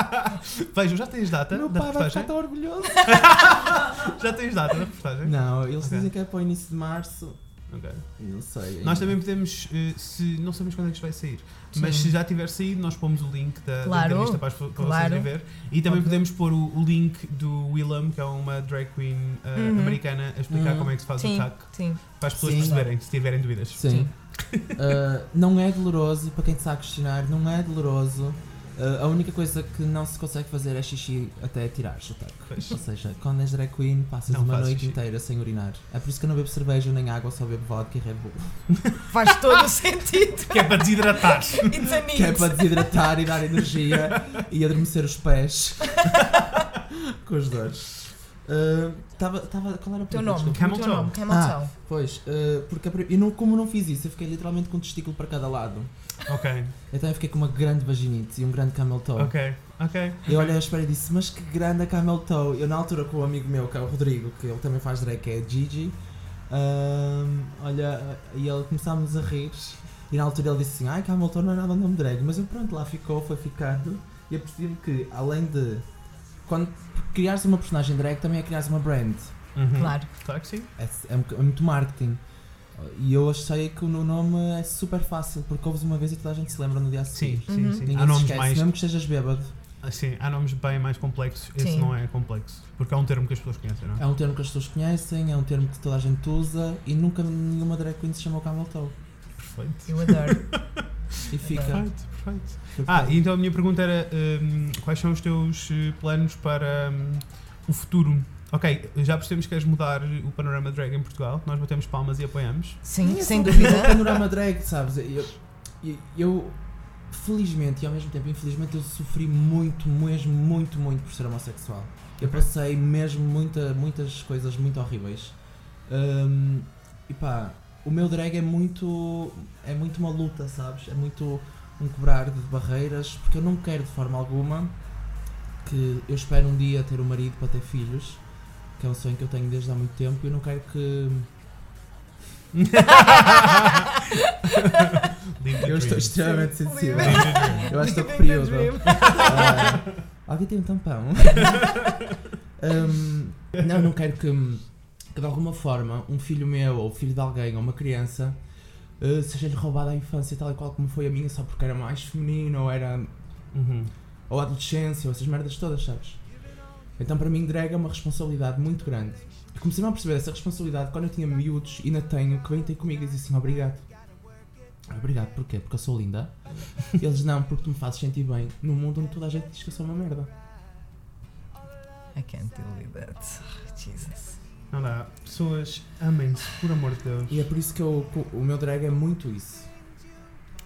Vejam, já tens data Meu da pai vai ficar tão orgulhoso. Já tens data da reportagem? Não, eles Ok. dizem que é para o início de março. Ok. Não sei. Nós também podemos, eh, se não sabemos quando é que isto vai sair, Sim. mas se já tiver saído, nós pomos o link da, da Claro, entrevista para, as- para claro. vocês ver. E também Ok. podemos pôr o, o link do Willem, que é uma drag queen Uhum. americana, a explicar Uhum. como é que se faz Sim, o sim. para as pessoas Sim. perceberem, se tiverem dúvidas. Sim. Ah, não é doloroso, para quem te está a questionar, não é doloroso. Ah, a única coisa que não se consegue fazer é xixi até tirares o taco. Ou seja, quando és drag queen, passas Não uma noite xixi. inteira sem urinar. É por isso que eu não bebo cerveja nem água, só bebo vodka e Red Bull. Faz todo o sentido. Que é para desidratar. Need. Que é para desidratar e dar energia e adormecer os pés com os dores. Ah, tava, tava, qual era o O teu nome. Camel o teu toe. Ah. Pois, ah, porque eu não, como não fiz isso, eu fiquei literalmente com um testículo para cada lado. ok, Então eu fiquei com uma grande vaginite e um grande camel toe. ok, ok. Eu olhei à espera e disse, mas que grande a camel toe. Eu na altura com um amigo meu, que é o Rodrigo, que ele também faz drag, que é Gigi, ahm, olha, e ele começámos a rir. E na altura ele disse assim, ai camel toe não é nada nome drag. Mas eu pronto, lá ficou, foi ficando. E eu percebi que além de... Quando criares uma personagem drag, também é criares uma brand. Uhum. Claro. Claro que sim. É, é é muito marketing. E eu achei que o no- nome é super fácil, porque ouves uma vez e toda a gente se lembra no dia a Sim, sim, Uhum. sim. Ninguém Há se nomes esquece, mais. mesmo que estejas bêbado. Assim, há nomes bem mais complexos. Esse Sim. não é complexo. Porque é um termo que as pessoas conhecem, não é? É um termo que as pessoas conhecem, é um termo que toda a gente usa e nunca nenhuma drag queen se chamou Camel Toe. Perfeito. Eu adoro. E fica. Perfeito, perfeito. Ah, e então a minha pergunta era: hum, quais são os teus eh, planos para hum, o futuro? Ok, já percebemos que queres mudar o panorama drag em Portugal, nós batemos palmas e apoiamos. Sim, sem dúvida. panorama drag, sabes? Eu, eu, eu, felizmente e ao mesmo tempo infelizmente eu sofri muito, mesmo muito, muito por ser homossexual. Eu passei mesmo muita, muitas coisas muito horríveis. Hum, e pá, o meu drag é muito é muito uma luta, sabes? É muito um quebrar de barreiras, porque eu não quero de forma alguma que eu espero um dia ter um marido para ter filhos, que é um sonho que eu tenho desde há muito tempo, e eu não quero que eu estou extremamente sensível. Eu acho que estou período. Ah, alguém tem um tampão? Hum, não, não quero que, que de alguma forma um filho meu ou filho de alguém ou uma criança uh, seja-lhe roubada a infância tal e qual como foi a minha só porque era mais feminino ou era Uhum. ou adolescência ou essas merdas todas, sabes? Então para mim drag é uma responsabilidade muito grande. E comecei a perceber essa responsabilidade quando eu tinha miúdos e ainda tenho que vêm ter comigo e dizem assim obrigado. Obrigado, porquê? Porque eu sou linda? Eles não, porque tu me fazes sentir bem num mundo onde toda a gente diz que eu sou uma merda. I can't believe that. Oh, Jesus. Não dá. Pessoas, amem-se, por amor de Deus. E é por isso que eu, o meu drag é muito isso.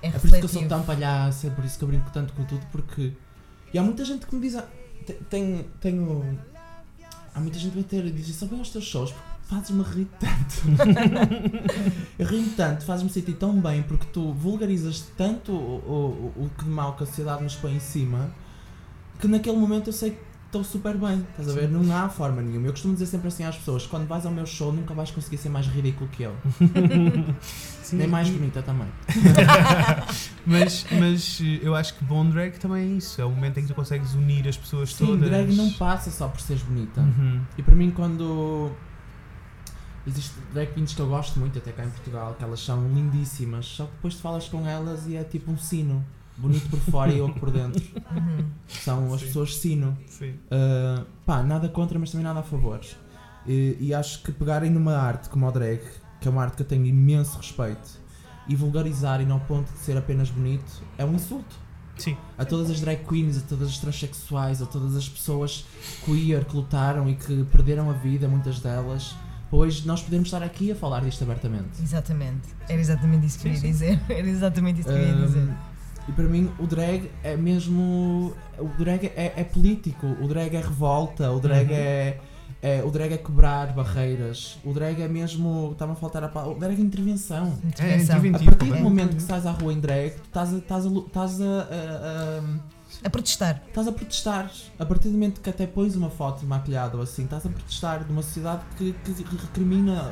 É É por isso que eu sou tão palhaço, é por isso que eu brinco tanto com tudo, porque. E há muita gente que me diz. ah, te- Tenho. tenho há muita gente que vem ter e diz: só bem aos teus shows, porque fazes-me rir tanto. eu rio tanto, fazes-me sentir tão bem, porque tu vulgarizas tanto o, o, o que de mal que a sociedade nos põe em cima, que naquele momento eu sei que estou super bem, estás a ver? Não há forma nenhuma. Eu costumo dizer sempre assim às pessoas: quando vais ao meu show, nunca vais conseguir ser mais ridículo que eu, Sim, nem mais e- bonita também. mas, mas eu acho que bom drag também é isso. É o momento em que tu consegues unir as pessoas Sim, todas. drag não passa só por seres bonita. Uhum. E para mim, quando. Existem drag queens que eu gosto muito, até cá em Portugal, que elas são lindíssimas, só que depois tu falas com elas e é tipo um sino. Bonito por fora e oco por dentro. Uhum. São as Sim. pessoas sino. Sim. Uh, pá, nada contra, mas também nada a favor. E, e acho que pegarem numa arte como o drag, que é uma arte que eu tenho imenso respeito, e vulgarizarem ao ponto de ser apenas bonito, é um insulto Sim. a todas as drag queens, a todas as transexuais, a todas as pessoas queer que lutaram e que perderam a vida, muitas delas. Hoje nós podemos estar aqui a falar disto abertamente. Exatamente. Era exatamente isso que eu ia dizer. Era exatamente isso que eu ia dizer. Um, e para mim o drag é mesmo. O drag é, é político, o drag é revolta, o drag Uhum. é, é- O drag é quebrar barreiras, o drag é mesmo. Estava a faltar a palavra. O drag é intervenção. Intervenção. A interventivo. partir do completamente. momento que estás à rua em drag, tu estás a, estás a, estás a- a- a- A protestar. Estás a protestar. A partir do momento que até pões uma foto maquilhada ou assim, estás a protestar de uma sociedade que, que recrimina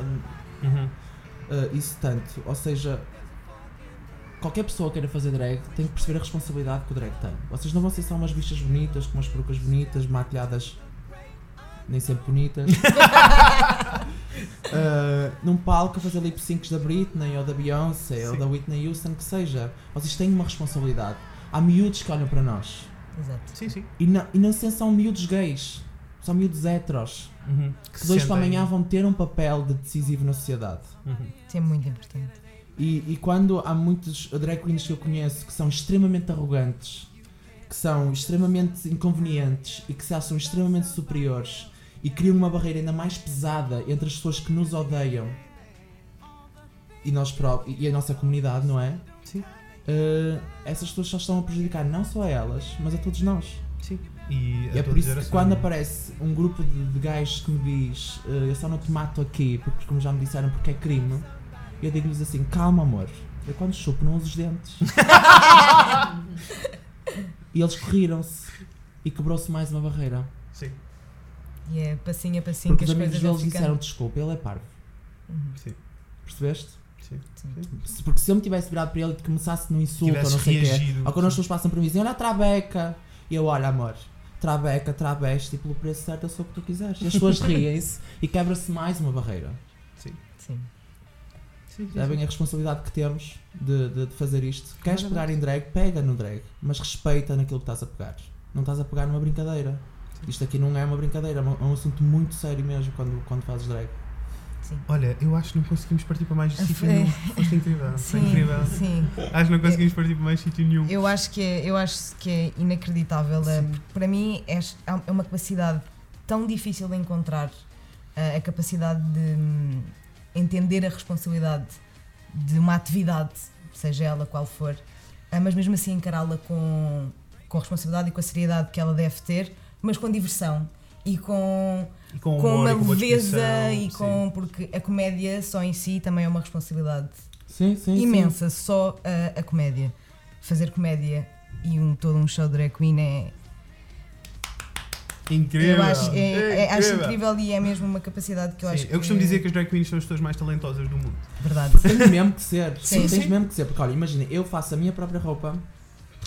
Uhum. uh, isso tanto. Ou seja, qualquer pessoa que queira fazer drag tem que perceber a responsabilidade que o drag tem. Vocês não vão ser só umas bichas bonitas, com umas perucas bonitas, maquilhadas nem sempre bonitas. Uh, num palco a fazer lip syncs da Britney ou da Beyoncé ou Sim. da Whitney Houston, que seja. Vocês têm uma responsabilidade. Há miúdos que olham para nós. Exato. Sim, sim. E não, e não sei se são miúdos gays, são miúdos heteros, Uhum. que de hoje para amanhã vão ter um papel de decisivo na sociedade. Uhum. Isso é muito importante. E, e quando há muitos drag queens que eu conheço que são extremamente arrogantes, que são extremamente inconvenientes e que se acham extremamente superiores e criam uma barreira ainda mais pesada entre as pessoas que nos odeiam e, nós pró- e a nossa comunidade, não é? Sim. Uh, essas pessoas só estão a prejudicar não só a elas, mas a todos nós. Sim. E, E é por isso que geração, quando não é? aparece um grupo de, de gajos que me diz "Eh, eu só não te mato aqui, porque como já me disseram porque é crime, eu digo-lhes assim, calma amor, eu quando chupo não uso os dentes. e eles corriram-se e quebrou-se mais uma barreira. Sim, E é passinho a passinho porque que os as amigos coisas vão deles ficando. disseram desculpa, ele é parvo. Uhum. sim, Percebeste? sim. Sim. Porque se eu me tivesse virado para ele e começasse no insulto ou Tivesses não sei o quê, ou quando as pessoas passam para mim e dizem, olha a trabeca, e eu, olha amor, trabeca, traveste, e pelo preço certo eu sou o que tu quiseres. E as pessoas riem-se e quebra-se mais uma barreira. Sim. Sim. Sim, sim, Sabem sim. a responsabilidade que temos de, de- de fazer isto? Queres Claramente. pegar em drag? Pega no drag, mas respeita naquilo que estás a pegar. não estás a pegar numa brincadeira. Isto aqui não é uma brincadeira, é um- é um assunto muito sério mesmo quando, quando fazes drag. Sim. Olha, eu acho que não conseguimos partir para mais sítio É. nenhum. Foste incrível. Foi Sim, incrível. sim. Acho que não conseguimos partir para mais sítio nenhum. Eu acho que é, eu acho que é inacreditável. Para mim é, é uma capacidade tão difícil de encontrar eh, a capacidade de hum, entender a responsabilidade de uma atividade, seja ela qual for, mas mesmo assim encará-la com, com a responsabilidade e com a seriedade que ela deve ter, mas com diversão e com, E com, com humor, uma com leveza e sim. com. porque a comédia só em si também é uma responsabilidade Sim, sim. imensa, só a, a comédia. Fazer comédia e um, todo um show de drag queen é. Incrível. eu acho, é, é- acho incrível. incrível e é mesmo uma capacidade que eu Sim, acho que. eu costumo dizer que as drag queens são as pessoas mais talentosas do mundo. Verdade. Tens mesmo que ser. Sim, Tens sim. mesmo que ser. Porque olha, imagina, eu faço a minha própria roupa,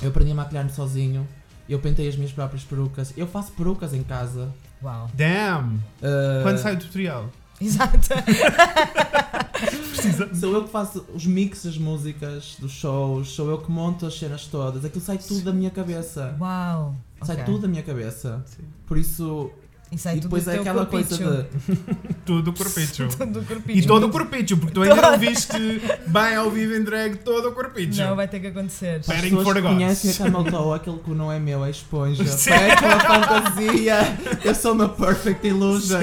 eu aprendi a maquilhar-me sozinho, eu pentei as minhas próprias perucas, eu faço perucas em casa. Uau. Damn! Uh, Quando sai o tutorial? Exato. Precisa. Sou eu que faço os mixes das músicas, dos shows, sou eu que monto as cenas todas, aquilo sai tudo da minha cabeça. Uau. Sai Ok. tudo da minha cabeça. Sim. Por isso. E sai e tudo depois do é teu aquela coisa corpicho. de. Todo o corpicho. Todo o corpicho. E todo o corpicho, porque tu ainda não viste bem ao vivo em drag todo o corpicho. Não, vai ter que acontecer. As Bearing pessoas conhecem a Camel Toe, aquilo que não é meu, é esponja. Pega uma fantasia. Eu sou uma perfect illusion.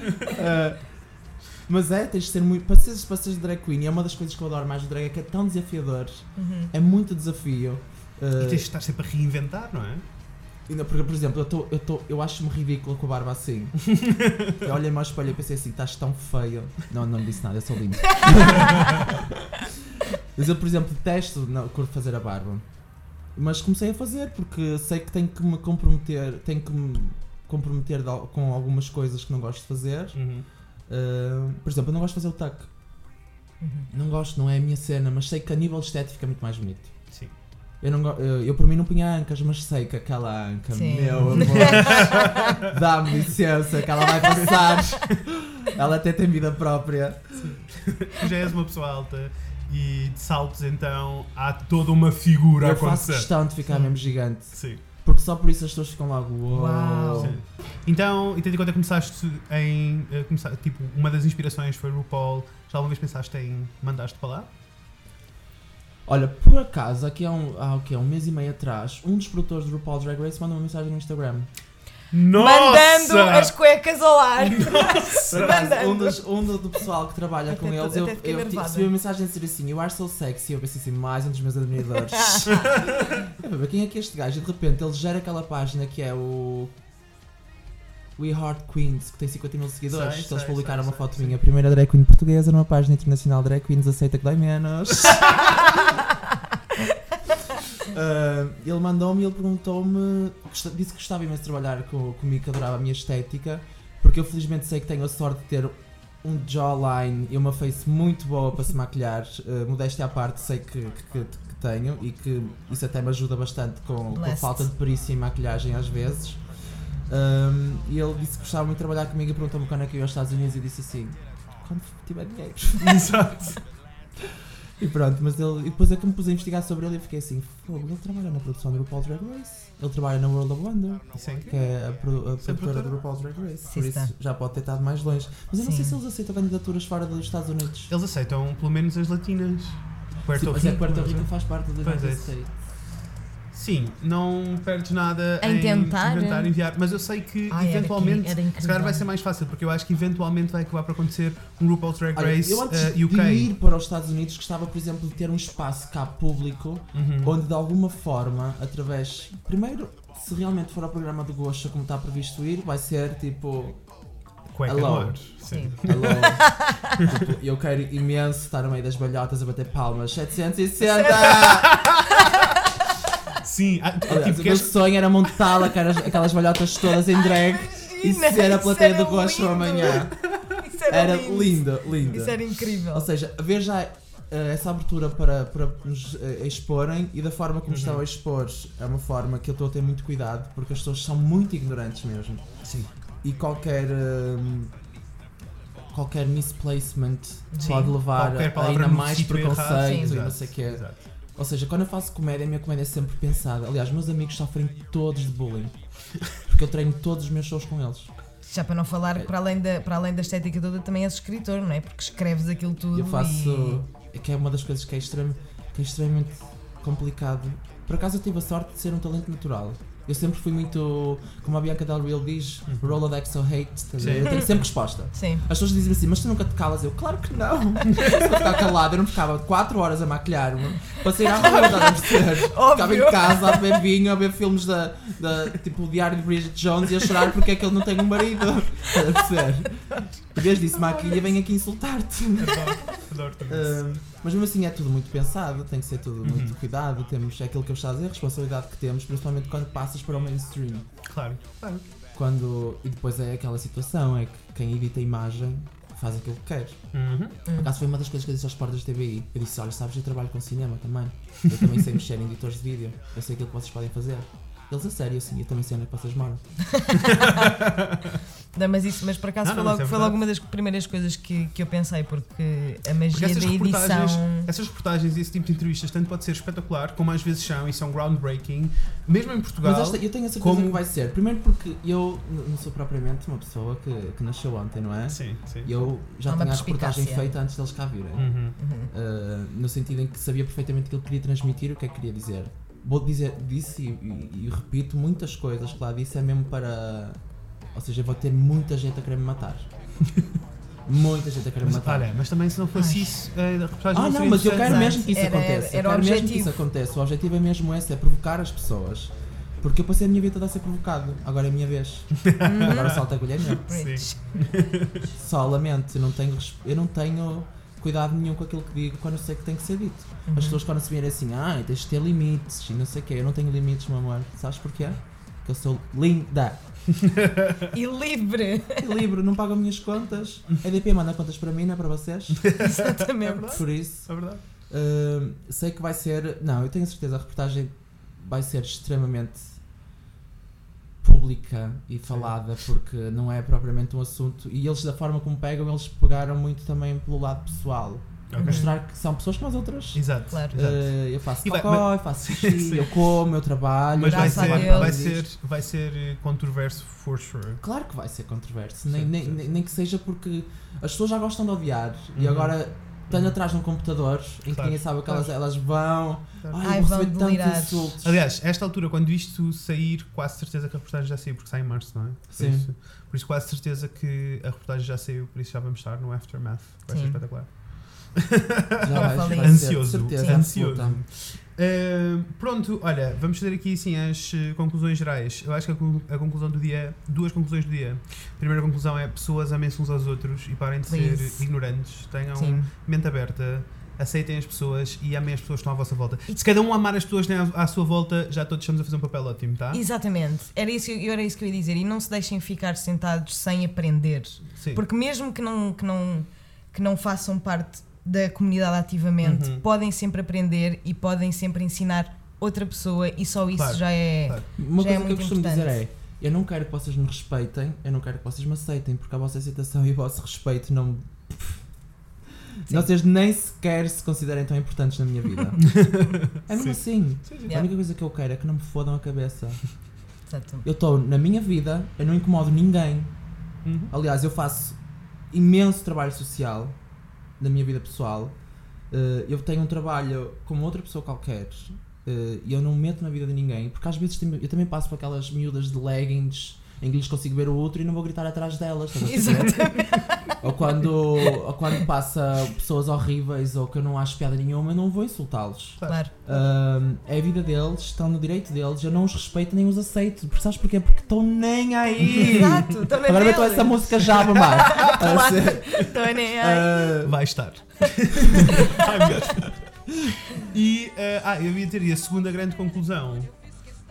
Uh, mas é, tens de ser muito. Para seres, para seres drag queen, e é uma das coisas que eu adoro mais do drag, é que é tão desafiador. Uhum. É muito desafio. E Uh, tens de estar sempre a reinventar, não é? ainda porque, por exemplo, eu, tô, eu, tô, eu acho-me ridícula com a barba assim. eu olhei-me ao espelho e pensei assim: estás tão feio. Não, não me disse nada, eu sou lindo. Mas eu, por exemplo, detesto não, curto fazer a barba. Mas comecei a fazer porque sei que tenho que me comprometer, tenho que me comprometer de com algumas coisas que não gosto de fazer. Uhum. Uh, por exemplo, eu não gosto de fazer o tuck. Uhum. Não gosto, não é a minha cena, mas sei que a nível estético fica muito mais bonito. Sim. Eu, não, eu, eu por mim não punha ancas, mas sei que aquela anca, Sim. meu amor, dá-me licença que ela vai passar. ela até tem vida própria. Tu já és uma pessoa alta e de saltos, então há toda uma figura a eu faço acontecer. questão de ficar Sim. mesmo gigante. Sim. Só por isso as pessoas ficam logo. Uou. Uau. Sim. Então, e tendo em conta que começaste em. eh, começar, tipo, uma das inspirações foi RuPaul, já alguma vez pensaste em mandaste para lá? Olha, por acaso, aqui há um, há, o quê? um mês e meio atrás, um dos produtores do RuPaul Drag Race mandou uma mensagem no Instagram. Mandando Nossa! as cuecas ao ar. Mandando. um, dos, um do, do pessoal que trabalha com Até- eles, eu, até eu recebi uma mensagem a dizer assim: You are so sexy. Eu pensei assim: mais um dos meus admiradores. Eu Quem é que é este gajo? E de repente ele gera aquela página que é o. We Heart Queens, que tem 50 mil seguidores. Sei, eles sei, publicaram sei, uma sei, foto sei. minha. Primeira drag queen portuguesa numa página internacional drag queens, aceita que dói menos. Ah, ele mandou-me e ele perguntou-me, disse que gostava imenso de trabalhar com, comigo, que adorava a minha estética, porque eu felizmente sei que tenho a sorte de ter um jawline e uma face muito boa para se maquilhar. Uh, modéstia à parte, sei que, que- que- que tenho e que isso até me ajuda bastante com, com a falta de perícia em maquilhagem às vezes. Um, e ele disse que gostava muito de trabalhar comigo e perguntou-me quando é que eu ia aos Estados Unidos e disse assim: quando tiver dinheiro. Exato. E pronto, mas ele, e depois é que me pus a investigar sobre ele e fiquei assim: fogo, ele trabalha na produção do RuPaul's Drag Race, ele trabalha na World of Wonder, é que é a, pro- a é produtora do RuPaul's Drag Race, Sim, por está. isso já pode ter estado mais longe. Mas eu não sei Sim. se eles aceitam candidaturas fora dos Estados Unidos. Eles aceitam pelo menos as latinas. Puerto Sim, mas é que Puerto não Rico sei. faz parte do United é. States. Sim, não perdes nada Em tentar? tentar enviar, mas eu sei que Ai, era eventualmente, era incrível. se calhar vai ser mais fácil, porque eu acho que eventualmente vai acabar por acontecer um RuPaul's Drag Olha, Race eu antes eh, de UK. ir para os Estados Unidos gostava, por exemplo, de ter um espaço cá público Uhum. onde de alguma forma, através. Primeiro, se realmente for ao programa do Gosha como está previsto ir, vai ser tipo. Cueca ar. Sim. Hello. tipo, eu quero imenso estar no meio das balhotas a bater palmas. 760! Sim, ah, Aliás, tipo, o meu sonho era montá-la, aquelas, aquelas balhotas todas em drag e Imagina, ser a isso plateia era do lindo. amanhã. Isso era, Era lindo. linda, linda. Isso era incrível. Ou seja, haver já eh, essa abertura para, para nos eh, exporem e da forma como Uhum. estão a expor é uma forma que eu estou a ter muito cuidado porque as pessoas são muito ignorantes mesmo. Sim. E qualquer. hum, qualquer misplacement Sim. pode levar Qualquer a palavra ainda no mais sítio errado. preconceito Sim. e não Exato, sei o quê. exato. Ou seja, quando eu faço comédia, a minha comédia é sempre pensada. Aliás, meus amigos sofrem todos de bullying. Porque eu treino todos os meus shows com eles. Já para não falar que para além, da, para além da estética toda também és escritor, não é? Porque escreves aquilo tudo. Eu faço. e- É que é uma das coisas que é, que é extremamente complicado. Por acaso eu tive a sorte de ser um talento natural. Eu sempre fui muito. Como a Bianca Del Real diz, Rolodex ou hate. Eu tenho sempre resposta. Sim. As pessoas dizem assim, mas tu nunca te calas? Eu, claro que não. Se eu ficar calado, eu não ficava 4 horas a maquilhar-me para sair à rua, estás a perceber? Ficava em casa a beber vinho, a ver filmes da, da tipo o Diário de Bridget Jones e a chorar porque é que ele não tem um marido. Estás a perceber? Em vez disso, maquilha, vem aqui insultar-te. Adoro, adoro tudo isso. Ah, mas mesmo assim é tudo muito pensado, tem que ser tudo muito Uhum. cuidado, temos é aquilo que eu estava a dizer, a responsabilidade que temos, principalmente quando passas para o mainstream. Claro, claro. Quando, e depois é aquela situação, é que quem edita a imagem faz aquilo que quer. Uhum. Por acaso foi uma das coisas que eu disse aos portas da TVI. Eu disse, olha, sabes, eu trabalho com cinema também. Eu também sei mexer em editores de vídeo. Eu sei aquilo que vocês podem fazer. Eles a sério, assim, eu também sei onde é que vocês moram. Não, mas, isso, mas por acaso Não, foi, não, logo, é foi logo uma das primeiras coisas que, que eu pensei, porque a magia Porque essas da edição. reportagens, essas reportagens e esse tipo de entrevistas tanto pode ser espetacular, como às vezes são e são groundbreaking, mesmo em Portugal. Mas esta, eu tenho a certeza como- que vai ser. Primeiro porque eu não sou propriamente uma pessoa que, que nasceu ontem, não é? Sim, sim. E eu já tinha a reportagem feita antes deles cá virem. Uhum. Uh, no sentido em que sabia perfeitamente o que ele queria transmitir e o que é que queria dizer. Vou dizer, disse e, e- e repito muitas coisas que lá disse, é mesmo para. Ou seja, vou ter muita gente a querer me matar. muita gente a querer me Mas, matar. olha, mas também se não fosse Ai. isso, a reportagem Ah, não seria mas eu interessante. quero mesmo que isso Era- aconteça. era eu o quero mesmo que objetivo. isso aconteça. O objetivo é mesmo esse, é provocar as pessoas. Porque eu passei a minha vida toda a ser provocado. Agora é a minha vez. Uhum. Agora salta a colher meu. Rich. Só lamento, eu não tenho, res- eu não tenho cuidado nenhum com aquilo que digo quando eu sei que tem que ser dito. Uhum. As pessoas quando se virem assim, ah, tens de ter limites e não sei o quê. Eu não tenho limites, meu amor. Sabes porquê? Porque eu sou linda. E livre! E livre, não pago as minhas contas. A EDP manda contas para mim, não é para vocês. Exatamente. Por isso, É verdade. hum, sei que vai ser. Não, eu tenho a certeza, a reportagem vai ser extremamente pública e falada porque não é propriamente um assunto e eles da forma como pegam eles pegaram muito também pelo lado pessoal Ok. mostrar que são pessoas como as outras Exato. Claro. Eh, eu faço E vai- cocó, eu faço xixi, Sim. eu como, eu trabalho Mas eu vai ser, vai, ser, vai ser eh, controverso, for sure. Claro que vai ser controverso, nem, nem, nem, nem que seja porque as pessoas já gostam de odiar e Uhum. agora estando atrás de um computador em que Claro. ninguém sabe o que elas, Claro. elas vão. Claro. Ai, Ai, vão delirar. insultos. Aliás, esta altura, quando isto sair, quase certeza que a reportagem já saiu, porque sai em março, não é? Por Sim. Isso, por isso, quase certeza que a reportagem já saiu, por isso já vamos estar no Aftermath. Vai ser Sim. espetacular. Já vai Ansioso, certeza ansioso. Uh, pronto, olha, vamos fazer aqui assim as uh, conclusões gerais. Eu acho que a, a conclusão do dia, duas conclusões do dia. A primeira conclusão é pessoas amem-se uns aos outros e parem de Please. ser ignorantes, tenham Sim. mente aberta, aceitem as pessoas e amem as pessoas que estão à vossa volta. Se cada um amar as pessoas que têm à, à sua volta, já todos estamos a fazer um papel ótimo, tá? Exatamente. Era isso, eu- era isso que eu ia dizer. E não se deixem ficar sentados sem aprender. Sim. Porque mesmo que não, que não, que não façam parte da comunidade ativamente, Uhum. podem sempre aprender e podem sempre ensinar outra pessoa e só isso Claro, já é. claro. Uma Já é coisa que eu muito costumo dizer importante. é: eu não quero que vocês me respeitem, eu não quero que vocês me aceitem, porque a vossa aceitação e o vosso respeito não. Sim. Vocês nem sequer se considerem tão importantes na minha vida. é mesmo assim. Sim. A única coisa que eu quero é que não me fodam a cabeça. Exato. Eu estou na minha vida, eu não incomodo ninguém. Uhum. Aliás, eu faço imenso trabalho social na minha vida pessoal. Eh, eu tenho um trabalho como outra pessoa qualquer eh, e eu não me meto na vida de ninguém, porque às vezes eu também passo por aquelas miúdas de leggings em que lhes consigo ver o outro e não vou gritar atrás delas. estás a perceber? Exatamente. ou, quando, ou quando passa pessoas horríveis ou que eu não acho piada nenhuma, eu não vou insultá-los. Claro. É a vida deles, estão no direito deles, eu não os respeito nem os aceito. Porque sabes porquê? Porque estão nem aí. Exato. Na Agora essa música já a mamar. Claro. Estou nem aí. Ah, Vai estar. Ai, meu. E, eh, ah, eu ia ter, e a segunda grande conclusão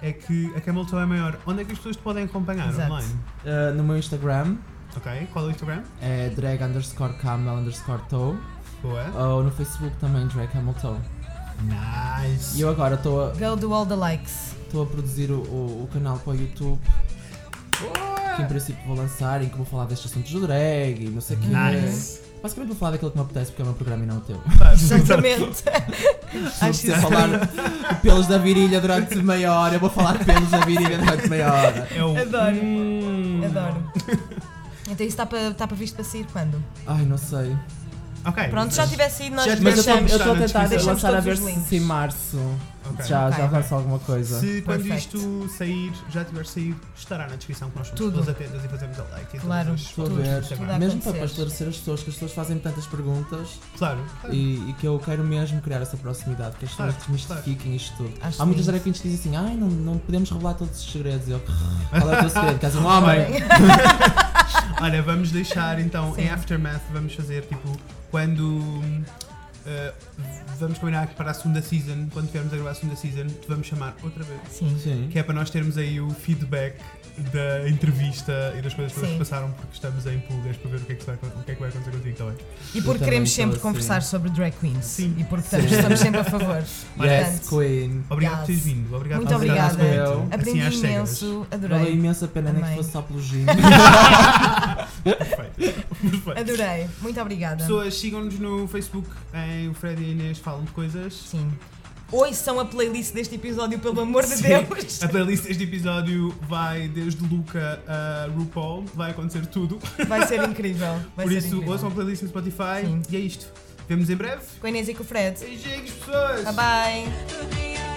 é que a Camel Toe é maior. Onde é que as pessoas te podem acompanhar Exato. online? ah, no meu Instagram Ok, qual é o Instagram? é drag underscore camel underscore toe. Boa. Ou no Facebook também drag camel toe. Nice. E eu agora estou a, Go do all the likes. estou a produzir o, o, o canal para o YouTube. Que em princípio vou lançar em que vou falar destes assuntos do drag e não sei o quê. Nice. Basicamente vou falar daquilo que me apetece porque é o meu programa e não o teu. Exatamente. Acho eu falar pelos da virilha durante meia hora, eu vou falar pelos da virilha durante meia hora. É o. Adoro. Hum. Adoro. Então isso está para está para visto para sair quando? Ai, não sei. Ok. Pronto, se já tivesse saído, nós Já Mas eu Deixamos- estou a tentar todos lançar a ver os se em março Ok. já, Ok. já avança alguma coisa. Se quando isto sair, já tiver saído, estará na descrição que nós somos Tudo. todas atentas e fazemos a like. e Claro. todas as- Estou a Tudo, ver. tudo a Mesmo para, acontecer. esclarecer as pessoas, que as pessoas fazem tantas perguntas Claro. claro. e, e que eu quero mesmo criar essa proximidade, que as pessoas Claro, desmistifiquem isto tudo. Acho Há muitas lindo. drag queens que dizem assim: ai, não, não podemos revelar todos os segredos. E eu, qual é o teu segredo? Que és um homem. Olha, vamos deixar então Sim. em Aftermath, vamos fazer tipo quando. Uh, vamos combinar que para a segunda season, quando tivermos a gravar a segunda season, te vamos chamar outra vez. Sim. Sim. Que é para nós termos aí o feedback da entrevista e das coisas Sim. que passaram, porque estamos em pulgas para ver o que é que, vai, o que, é que vai acontecer contigo também. E porque queremos sempre assim. conversar sobre drag queens. Sim. E porque estamos, Sim. estamos sempre a favor. Yes, Queen. Obrigado Yes. por teres vindo. Obrigado Muito por obrigada. assim Aprendi cegas. imenso, Valeu adorei. imensa pena, nem que fosse só pelo gin. Perfeito. Perfeito. Adorei. Muito obrigada. Pessoas, sigam-nos no Facebook em o Fred e a Inês falam de coisas. Sim. Ouçam a playlist deste episódio, pelo amor de Sim. Deus. A playlist deste episódio vai desde Luca a RuPaul, vai acontecer tudo. Vai ser incrível. Vai Por ser isso, incrível. ouçam a playlist no Spotify Sim. e é isto. Vemos em breve. Com a Inês e com o Fred. Beijinhos, pessoas! Bye bye.